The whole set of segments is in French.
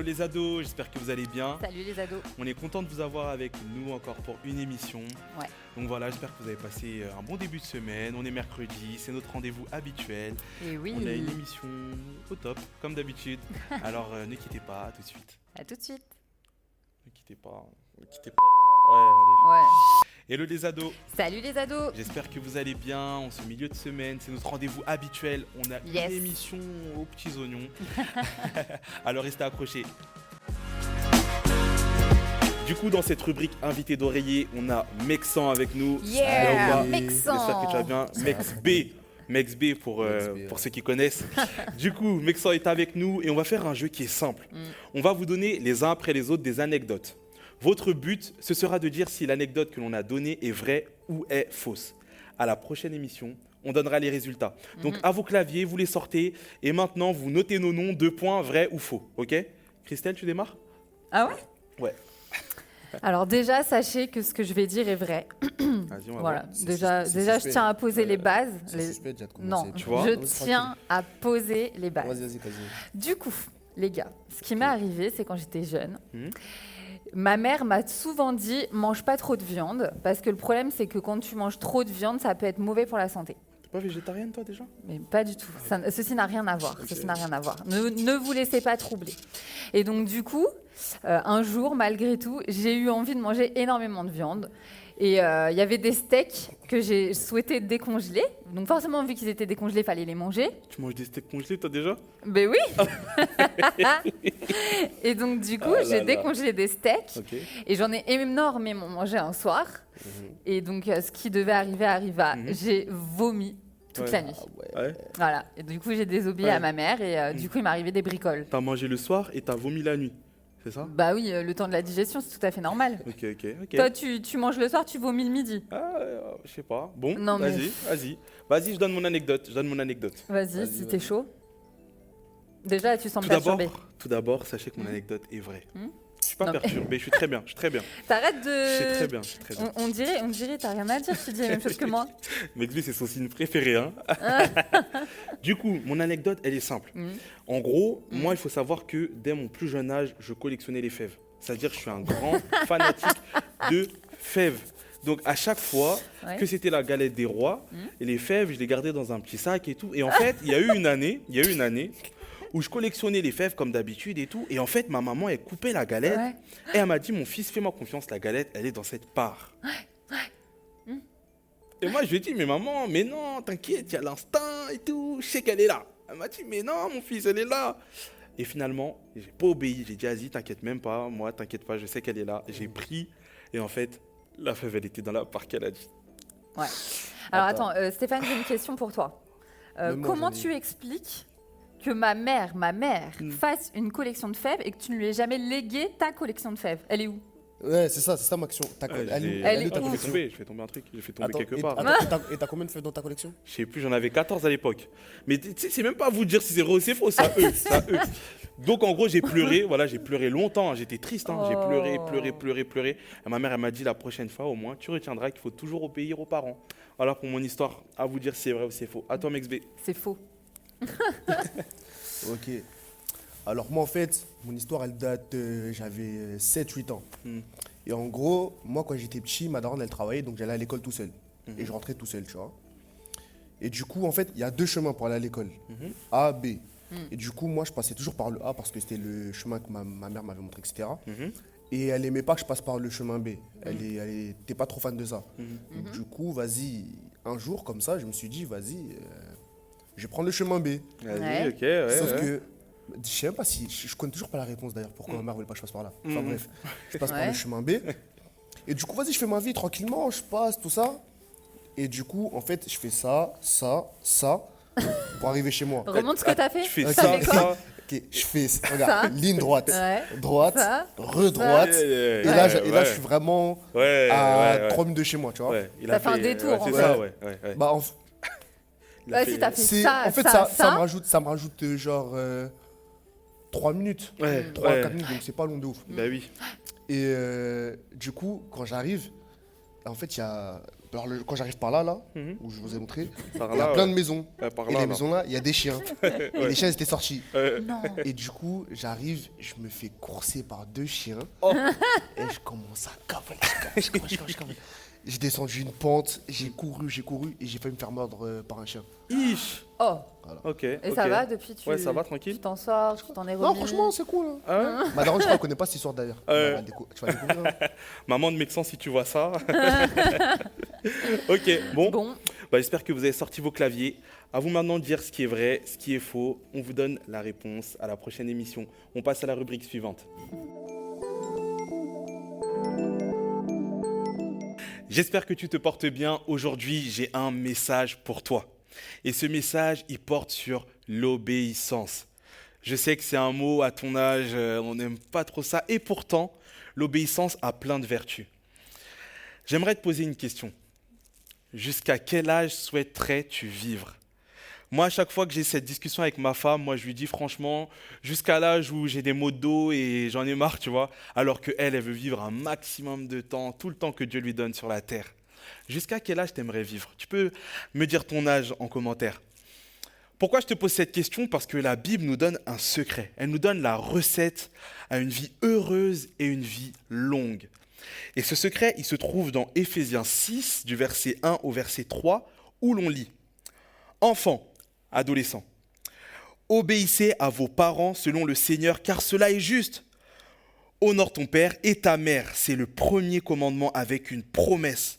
Hello les ados, j'espère que vous allez bien. Salut les ados. On est content de vous avoir avec nous encore pour une émission. Ouais. Donc voilà, j'espère que vous avez passé euh, un bon début de semaine. On est mercredi, c'est notre rendez-vous habituel. Et oui. On a une émission au top, comme d'habitude. Alors euh, ne quittez pas, à tout de suite. À tout de suite. Ne quittez pas, ne quittez pas. Ouais, allez. Ouais. Hello les ados, Salut les ados. j'espère que vous allez bien en ce milieu de semaine. C'est notre rendez-vous habituel. On a Yes. une émission aux petits oignons. Alors restez accrochés. Du coup, dans cette rubrique invité d'oreiller, on a Mexan avec nous. Yeah, Mexan. J'espère que tu vas bien. Mex B. Mex B pour, euh, Mex B, pour ouais. ceux qui connaissent. du coup, Mexan est avec nous et on va faire un jeu qui est simple. Mm. On va vous donner les uns après les autres des anecdotes. Votre but, ce sera de dire si l'anecdote que l'on a donnée est vraie ou est fausse. À la prochaine émission, on donnera les résultats. Donc Mhm. à vos claviers, vous les sortez et maintenant vous notez nos noms, deux points, vrai ou faux. Ok? Christelle, tu démarres? Ah ouais? Ouais. Alors déjà, sachez que ce que je vais dire est vrai. Vas-y, on va Voilà. voir. Déjà, c'est déjà je suspect. tiens à poser les bases. C'est Les- suspect déjà de Non. Tu vois je tiens à poser les bases. Vas-y, vas-y, vas-y. Du coup, les gars, ce qui m'est arrivé, c'est quand j'étais jeune. Mhm. Ma mère m'a souvent dit mange pas trop de viande parce que le problème c'est que quand tu manges trop de viande, ça peut être mauvais pour la santé. T'es pas végétarienne toi déjà? Mais pas du tout. Ça- ceci n'a rien à voir. Ceci n'a rien à voir. Ne, ne vous laissez pas troubler. Et donc du coup, euh, un jour, malgré tout, j'ai eu envie de manger énormément de viande. Et euh, il y avait des steaks que j'ai souhaité décongeler. Donc forcément, vu qu'ils étaient décongelés, il fallait les manger. Tu manges des steaks congelés toi déjà? Ben oui. et donc du coup, Ah j'ai là. décongelé des steaks. Et j'en ai énormément mangé un soir. Et donc, euh, ce qui devait arriver arriva. Mhm. J'ai vomi toute Ouais. la nuit. Ah ouais. Voilà. Et du coup, j'ai désobéi Ouais. à ma mère et euh, du coup, il m'est arrivé des bricoles. T'as mangé le soir et t'as vomi la nuit, c'est ça? Bah oui, euh, le temps de la digestion, c'est tout à fait normal. Ok, ok, ok. Toi, tu, tu manges le soir, tu vomis le midi. Ah, euh, je sais pas. Bon, Non, mais- vas-y, vas-y. Vas-y, je donne mon anecdote. Je donne mon anecdote. Vas-y, Vas-y, si vas-y. t'es chaud. Déjà, tu sens Tout me d'abord, perturbé. tout d'abord, sachez que mon Mhm. anecdote est vraie. Mhm. Je suis pas Non, mais- perturbé, je suis très bien, je suis très bien. T'arrêtes Je suis très de. bien, je suis très bien. On, on dirait, on dirait, t'as rien à dire, tu dis la même chose que moi. Mec, lui, c'est son signe préféré. Hein du coup, mon anecdote, elle est simple. Mhm. En gros, Mhm. moi, il faut savoir que dès mon plus jeune âge, je collectionnais les fèves. C'est-à-dire que je suis un grand fanatique de fèves. Donc, à chaque fois Ouais. que c'était la galette des rois, et les fèves, je les gardais dans un petit sac et tout. Et en fait, il y a eu une année, il y a eu une année où je collectionnais les fèves comme d'habitude et tout. Et en fait, ma maman, elle coupait la galette Ouais. et elle m'a dit, mon fils, fais-moi confiance, la galette, elle est dans cette part. Et moi, je lui ai dit, mais maman, mais non, t'inquiète, il y a l'instinct et tout, je sais qu'elle est là. Elle m'a dit, mais non, mon fils, elle est là. Et finalement, j'ai pas obéi, j'ai dit, vas-y, t'inquiète même pas, moi, t'inquiète pas, je sais qu'elle est là. J'ai pris, et en fait, la fève, elle était dans la part qu'elle a dit. Alors Attends. attends, euh, Stéphane, j'ai une question pour toi. Euh, comment tu expliques que ma mère, ma mère, Mm. fasse une collection de fèves et que tu ne lui aies jamais légué ta collection de fèves Elle est où? Ouais, c'est ça, c'est ça ma question. Elle, j'ai- est- Elle elle est ta où je fais collection tomber, je fais tomber un truc, je fais tomber Attends, quelque et- part. attends, et t'as- Et t'as combien de feuilles dans ta collection? Je sais plus, j'en avais 14 à l'époque. Mais tu sais, c'est même pas à vous de dire si c'est vrai ou c'est faux, c'est à eux, c'est à eux. Donc en gros, j'ai pleuré, voilà, j'ai pleuré longtemps, hein, j'étais triste, hein, j'ai pleuré, Oh. pleuré, pleuré, pleuré. Et ma mère, elle m'a dit la prochaine fois, au moins, tu retiendras qu'il faut toujours obéir aux parents. Voilà pour mon histoire, à vous dire si c'est vrai ou c'est faux. À toi, MXB. C'est faux. Ok. Alors moi en fait, mon histoire elle date, euh, j'avais 7-8 ans. Hmm. Et en gros, moi quand j'étais petit, ma daronne elle travaillait, donc j'allais à l'école tout seul. Mhm. Et je rentrais tout seul, tu vois. Et du coup, en fait, il y a deux chemins pour aller à l'école. Mhm. A, B. Hmm. Et du coup, moi je passais toujours par le A parce que c'était le chemin que ma, ma mère m'avait montré, etc. Et elle aimait pas que je passe par le chemin B. Elle, est, elle était pas trop fan de ça. Donc, Du coup, vas-y, un jour comme ça, je me suis dit, vas-y, euh, je vais prendre le chemin B. Vas-y, Ouais. ok, ouais. Sauf ouais. que je sais même pas si je, je connais toujours pas la réponse d'ailleurs pourquoi ma mère voulait pas que je passe par là. Enfin Mm. bref, je passe par le chemin B. Et du coup, vas-y, je fais ma vie tranquillement, je passe tout ça. Et du coup, en fait, je fais ça, ça, ça pour arriver chez moi. Remonte ce que t'as fait. Tu fais Ok. ça, fait quoi ça. Ok, je fais regarde, ligne droite, Ouais. droite, Ça. redroite. Et ouais, là, je, et là, ouais. je suis vraiment Ouais, à ouais, ouais. 3 minutes de chez moi, tu vois. Ouais, il T'as a fait un détour, ouais, en C'est fait. ça, ouais. ouais, ouais. Bah, en, Vas-y, t'as fait c'est- ça, en fait, ça, ça, ça. ça me rajoute, ça me rajoute euh, genre 3 minutes. Ouais, 3 ouais. 4 minutes, donc c'est pas long de ouf. Bah oui. Et euh, du coup, quand j'arrive, en fait, il y a Alors, le- quand j'arrive par là, là, Mhm. où je vous ai montré, Par il y a là, plein ouais. de maisons. Ouais, par Et là, les là. maisons là, il y a des chiens. Et les chiens ils étaient sortis. Euh, Non. Et du coup, j'arrive, je me fais courser par deux chiens. Oh. Et je commence à cavaler, je cavale, je cavale, je cavale, je cavale. J'ai descendu une pente, j'ai couru, j'ai couru et j'ai failli me faire mordre euh, par un chien. ish. Oh, Ok. et ça va depuis tu... Ouais, ça va, Tu tranquille. t'en sors, tu t'en es remis Non, franchement, c'est cool. Hein. Ah Ma daronne, je crois, elle connaît pas cette histoire d'ailleurs. Euh. Elle va décou- Tu vas découvrir. hein. Maman de médecin, si tu vois ça. ok, bon. Bon, Bah, J'espère que vous avez sorti vos claviers. À vous maintenant de dire ce qui est vrai, ce qui est faux. On vous donne la réponse à la prochaine émission. On passe à la rubrique suivante. J'espère que tu te portes bien. Aujourd'hui, j'ai un message pour toi. Et ce message, il porte sur l'obéissance. Je sais que c'est un mot à ton âge, euh, on n'aime pas trop ça. Et pourtant, l'obéissance a plein de vertus. J'aimerais te poser une question. Jusqu'à quel âge souhaiterais-tu vivre? Moi, à chaque fois que j'ai cette discussion avec ma femme, moi, je lui dis franchement, jusqu'à l'âge où j'ai des maux de dos et j'en ai marre, tu vois, alors que elle, elle veut vivre un maximum de temps, tout le temps que Dieu lui donne sur la terre. Jusqu'à quel âge t'aimerais vivre? Tu peux me dire ton âge en commentaire. Pourquoi je te pose cette question? Parce que la Bible nous donne un secret. Elle nous donne la recette à une vie heureuse et une vie longue. Et ce secret, il se trouve dans Éphésiens 6, du verset 1 au verset 3, où l'on lit Enfants, adolescents, obéissez à vos parents selon le Seigneur, car cela est juste. Honore ton père et ta mère, c'est le premier commandement avec une promesse,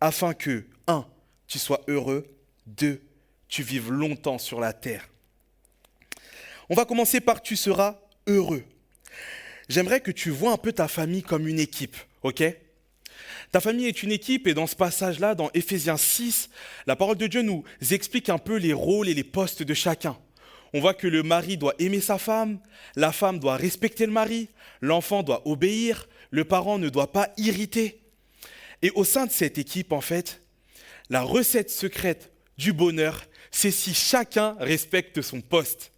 afin que 1. Tu sois heureux, 2. Tu vives longtemps sur la terre. On va commencer par tu seras heureux. J'aimerais que tu vois un peu ta famille comme une équipe, ok? Ta famille est une équipe et dans ce passage-là, dans Éphésiens 6, la parole de Dieu nous explique un peu les rôles et les postes de chacun. On voit que le mari doit aimer sa femme, la femme doit respecter le mari, l'enfant doit obéir, le parent ne doit pas irriter. Et au sein de cette équipe, en fait, la recette secrète du bonheur, c'est si chacun respecte son poste.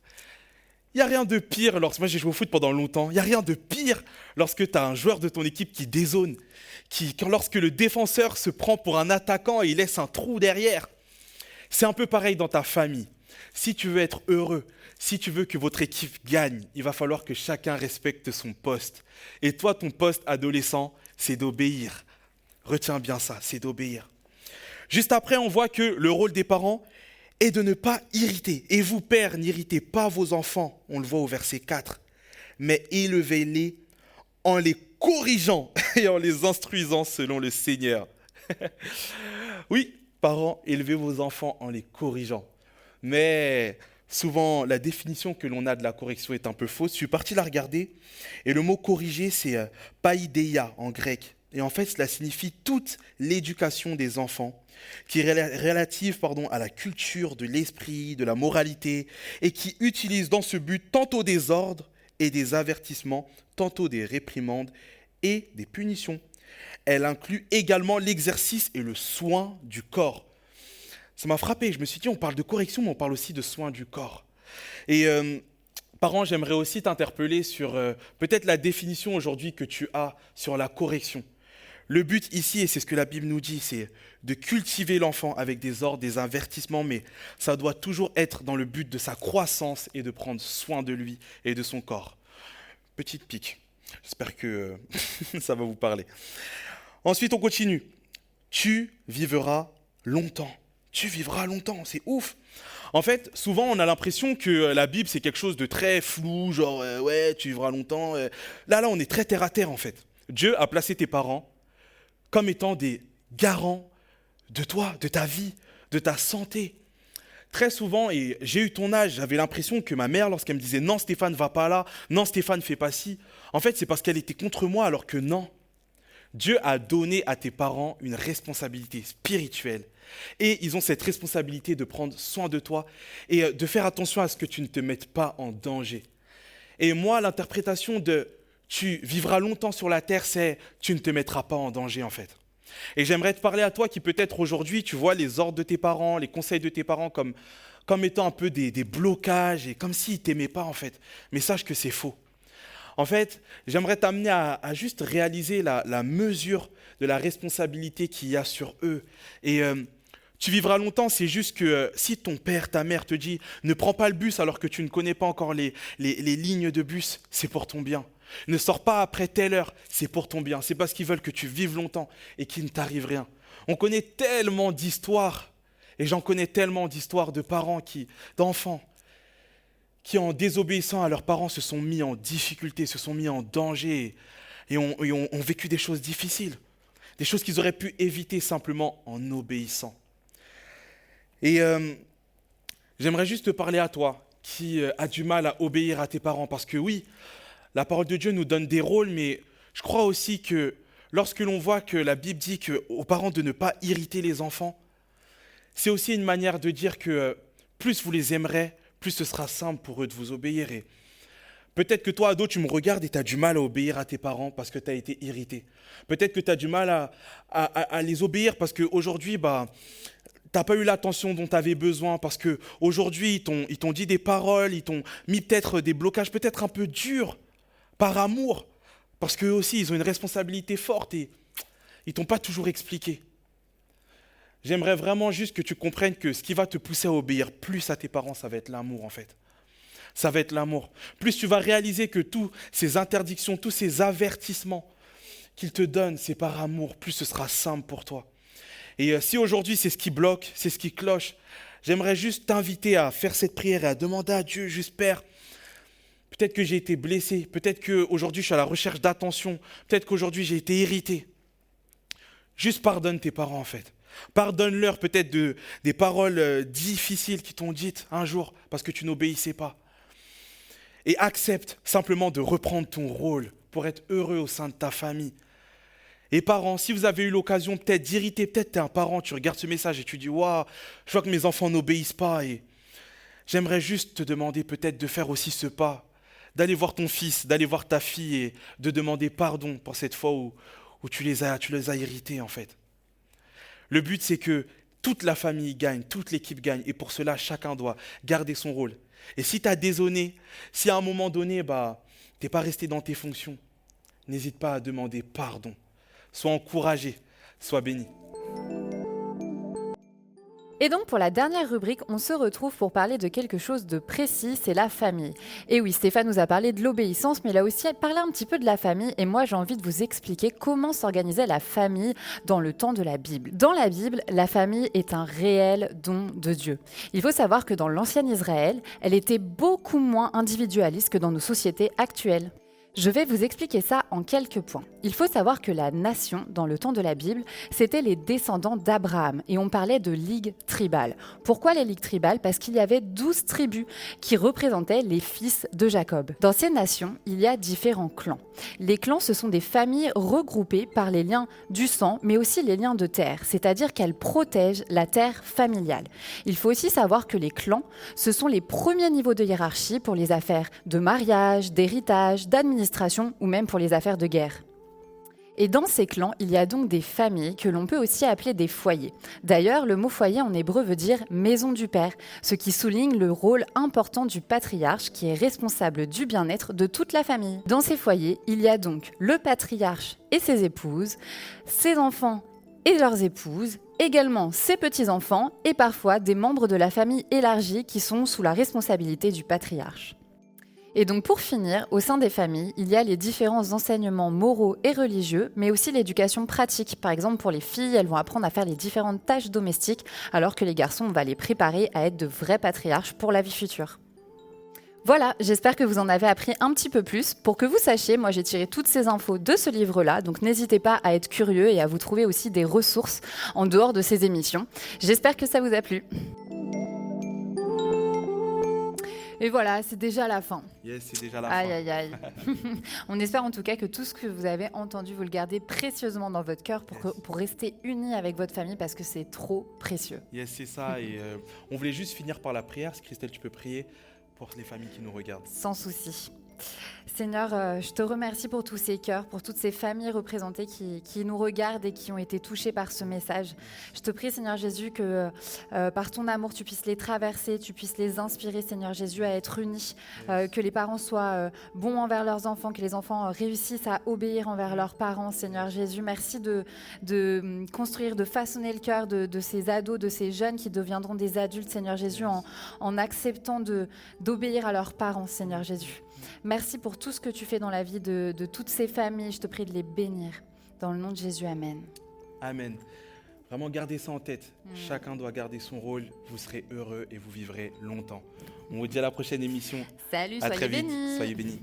Il n'y a rien de pire lorsque moi j'ai joué au foot pendant longtemps. Il n'y a rien de pire lorsque tu as un joueur de ton équipe qui dézone, lorsque le défenseur se prend pour un attaquant et il laisse un trou derrière. C'est un peu pareil dans ta famille. Si tu veux être heureux, si tu veux que votre équipe gagne, il va falloir que chacun respecte son poste. Et toi, ton poste adolescent, c'est d'obéir. Retiens bien ça, c'est d'obéir. Juste après, on voit que le rôle des parents est de ne pas irriter. Et vous, pères, n'irritez pas vos enfants, on le voit au verset 4, mais élevez-les en les corrigeant et en les instruisant selon le Seigneur. oui, parents, élevez vos enfants en les corrigeant. Mais souvent, la définition que l'on a de la correction est un peu fausse. Je suis parti la regarder, et le mot corriger, c'est euh, paideia en grec. Et en fait, cela signifie toute l'éducation des enfants, qui est rela- relative pardon, à la culture de l'esprit, de la moralité, et qui utilise dans ce but tantôt des ordres et des avertissements, tantôt des réprimandes et des punitions. Elle inclut également l'exercice et le soin du corps. Ça m'a frappé, je me suis dit, on parle de correction, mais on parle aussi de soin du corps. Et euh, parents, j'aimerais aussi t'interpeller sur euh, peut-être la définition aujourd'hui que tu as sur la correction. Le but ici, et c'est ce que la Bible nous dit, c'est de cultiver l'enfant avec des ordres, des avertissements, mais ça doit toujours être dans le but de sa croissance et de prendre soin de lui et de son corps. Petite pique. J'espère que euh, ça va vous parler. Ensuite, on continue. Tu vivras longtemps. Tu vivras longtemps, c'est ouf. En fait, souvent, on a l'impression que euh, la Bible, c'est quelque chose de très flou, genre, euh, ouais, tu vivras longtemps. Là, là, on est très terre à terre, en fait. Dieu a placé tes parents comme étant des garants de toi, de ta vie, de ta santé. Très souvent, et j'ai eu ton âge, j'avais l'impression que ma mère, lorsqu'elle me disait non, Stéphane, va pas là, non, Stéphane, fais pas ci, en fait, c'est parce qu'elle était contre moi, alors que non. Dieu a donné à tes parents une responsabilité spirituelle. Et ils ont cette responsabilité de prendre soin de toi et euh, de faire attention à ce que tu ne te mettes pas en danger. Et moi, l'interprétation de tu vivras longtemps sur la terre, c'est tu ne te mettras pas en danger en fait. Et j'aimerais te parler à toi qui peut-être aujourd'hui, tu vois les ordres de tes parents, les conseils de tes parents comme, comme étant un peu des, blocages et comme s'ils ne t'aimaient pas en fait. Mais sache que c'est faux. En fait, j'aimerais t'amener à, juste réaliser la, la mesure de la responsabilité qu'il y a sur eux. Et euh, tu vivras longtemps, c'est juste que euh, si ton père, ta mère te dit ne prends pas le bus alors que tu ne connais pas encore les, les, les lignes de bus, c'est pour ton bien. Ne sors pas après telle heure, c'est pour ton bien. C'est parce qu'ils veulent que tu vives longtemps et qu'il ne t'arrive rien. On connaît tellement d'histoires, et j'en connais tellement d'histoires de parents qui, d'enfants, qui en désobéissant à leurs parents se sont mis en difficulté, se sont mis en danger et ont, vécu des choses difficiles, des choses qu'ils auraient pu éviter simplement en obéissant. Et euh, j'aimerais juste te parler à toi qui euh, a du mal à obéir à tes parents, parce que oui, la parole de Dieu nous donne des rôles, mais je crois aussi que lorsque l'on voit que la Bible dit que aux parents de ne pas irriter les enfants, c'est aussi une manière de dire que euh, plus vous les aimerez, plus ce sera simple pour eux de vous obéir. Peut-être que toi, ado, tu me regardes et tu as du mal à obéir à tes parents parce que tu as été irrité. Peut-être que tu as du mal à, les obéir parce qu'aujourd'hui, bah, tu n'as pas eu l'attention dont tu avais besoin parce qu'aujourd'hui, ils t'ont- ils t'ont dit des paroles, ils t'ont mis peut-être des blocages peut-être un peu durs par amour. Parce qu'eux aussi, ils ont une responsabilité forte et ils t'ont pas toujours expliqué. J'aimerais vraiment juste que tu comprennes que ce qui va te pousser à obéir plus à tes parents, ça va être l'amour en fait. Ça va être l'amour. Plus tu vas réaliser que tous ces interdictions, tous ces avertissements qu'ils te donnent, c'est par amour, plus ce sera simple pour toi. Et euh, si aujourd'hui c'est ce qui bloque, c'est ce qui cloche, j'aimerais juste t'inviter à faire cette prière et à demander à Dieu, juste Père, peut-être que j'ai été blessé, peut-être qu'aujourd'hui je suis à la recherche d'attention, peut-être qu'aujourd'hui j'ai été irrité. Juste pardonne tes parents en fait. Pardonne-leur peut-être de, des paroles euh, difficiles qui t'ont dites un jour parce que tu n'obéissais pas. Et accepte simplement de reprendre ton rôle pour être heureux au sein de ta famille. Et parents, si vous avez eu l'occasion peut-être d'irriter, peut-être tu es un parent, tu regardes ce message et tu dis Waouh, je vois que mes enfants n'obéissent pas. Et j'aimerais juste te demander peut-être de faire aussi ce pas, d'aller voir ton fils, d'aller voir ta fille et de demander pardon pour cette fois où, tu, les as, tu irrités en fait. Le but, c'est que toute la famille gagne, toute l'équipe gagne. Et pour cela, chacun doit garder son rôle. Et si tu as désonné, si à un moment donné, bah, tu n'es pas resté dans tes fonctions, n'hésite pas à demander pardon. Sois encouragé, sois béni. Et donc pour la dernière rubrique, on se retrouve pour parler de quelque chose de précis, c'est la famille. Et oui, Stéphane nous a parlé de l'obéissance, mais il a aussi parlé un petit peu de la famille, et moi j'ai envie de vous expliquer comment s'organisait la famille dans le temps de la Bible. Dans la Bible, la famille est un réel don de Dieu. Il faut savoir que dans l'ancien Israël, elle était beaucoup moins individualiste que dans nos sociétés actuelles. Je vais vous expliquer ça en quelques points. Il faut savoir que la nation, dans le temps de la Bible, c'était les descendants d'Abraham et on parlait de ligues tribales. Pourquoi les ligues tribales? Parce qu'il y avait 12 tribus qui représentaient les fils de Jacob. Dans ces nations, il y a différents clans. Les clans, ce sont des familles regroupées par les liens du sang, mais aussi les liens de terre, c'est-à-dire qu'elles protègent la terre familiale. Il faut aussi savoir que les clans, ce sont les premiers niveaux de hiérarchie pour les affaires de mariage, d'héritage, d'administration ou même pour les affaires de guerre. Et dans ces clans, il y a donc des familles que l'on peut aussi appeler des foyers. D'ailleurs, le mot foyer en hébreu veut dire maison du père, ce qui souligne le rôle important du patriarche qui est responsable du bien-être de toute la famille. Dans ces foyers, il y a donc le patriarche et ses épouses, ses enfants et leurs épouses, également ses petits-enfants et parfois des membres de la famille élargie qui sont sous la responsabilité du patriarche. Et donc pour finir, au sein des familles, il y a les différents enseignements moraux et religieux, mais aussi l'éducation pratique. Par exemple, pour les filles, elles vont apprendre à faire les différentes tâches domestiques, alors que les garçons, on va les préparer à être de vrais patriarches pour la vie future. Voilà, j'espère que vous en avez appris un petit peu plus. Pour que vous sachiez, moi j'ai tiré toutes ces infos de ce livre-là, donc n'hésitez pas à être curieux et à vous trouver aussi des ressources en dehors de ces émissions. J'espère que ça vous a plu. Et voilà, c'est déjà la fin. Yes, c'est déjà la Aïe, fin. aïe, aïe. On espère en tout cas que tout ce que vous avez entendu, vous le gardez précieusement dans votre cœur pour, que- pour rester unis avec votre famille parce que c'est trop précieux. Yes, c'est ça. Et euh, on voulait juste finir par la prière. Si Christelle, tu peux prier pour les familles qui nous regardent. Sans souci. Seigneur, euh, je te remercie pour tous ces cœurs, pour toutes ces familles représentées qui, qui nous regardent et qui ont été touchées par ce message. Je te prie, Seigneur Jésus, que euh, par ton amour, tu puisses les traverser, tu puisses les inspirer, Seigneur Jésus, à être unis, euh, que les parents soient euh, bons envers leurs enfants, que les enfants réussissent à obéir envers leurs parents, Seigneur Jésus. Merci de, de hum, construire, de façonner le cœur de, de ces ados, de ces jeunes qui deviendront des adultes, Seigneur Jésus, en, en acceptant d'obéir à leurs parents, Seigneur Jésus. Merci pour tout ce que tu fais dans la vie de, de toutes ces familles. Je te prie de les bénir. Dans le nom de Jésus, Amen. Amen. Vraiment, gardez ça en tête. Chacun doit garder son rôle. Vous serez heureux et vous vivrez longtemps. On vous dit à la prochaine émission. Salut, À soyez très vite. bénis. Soyez bénis.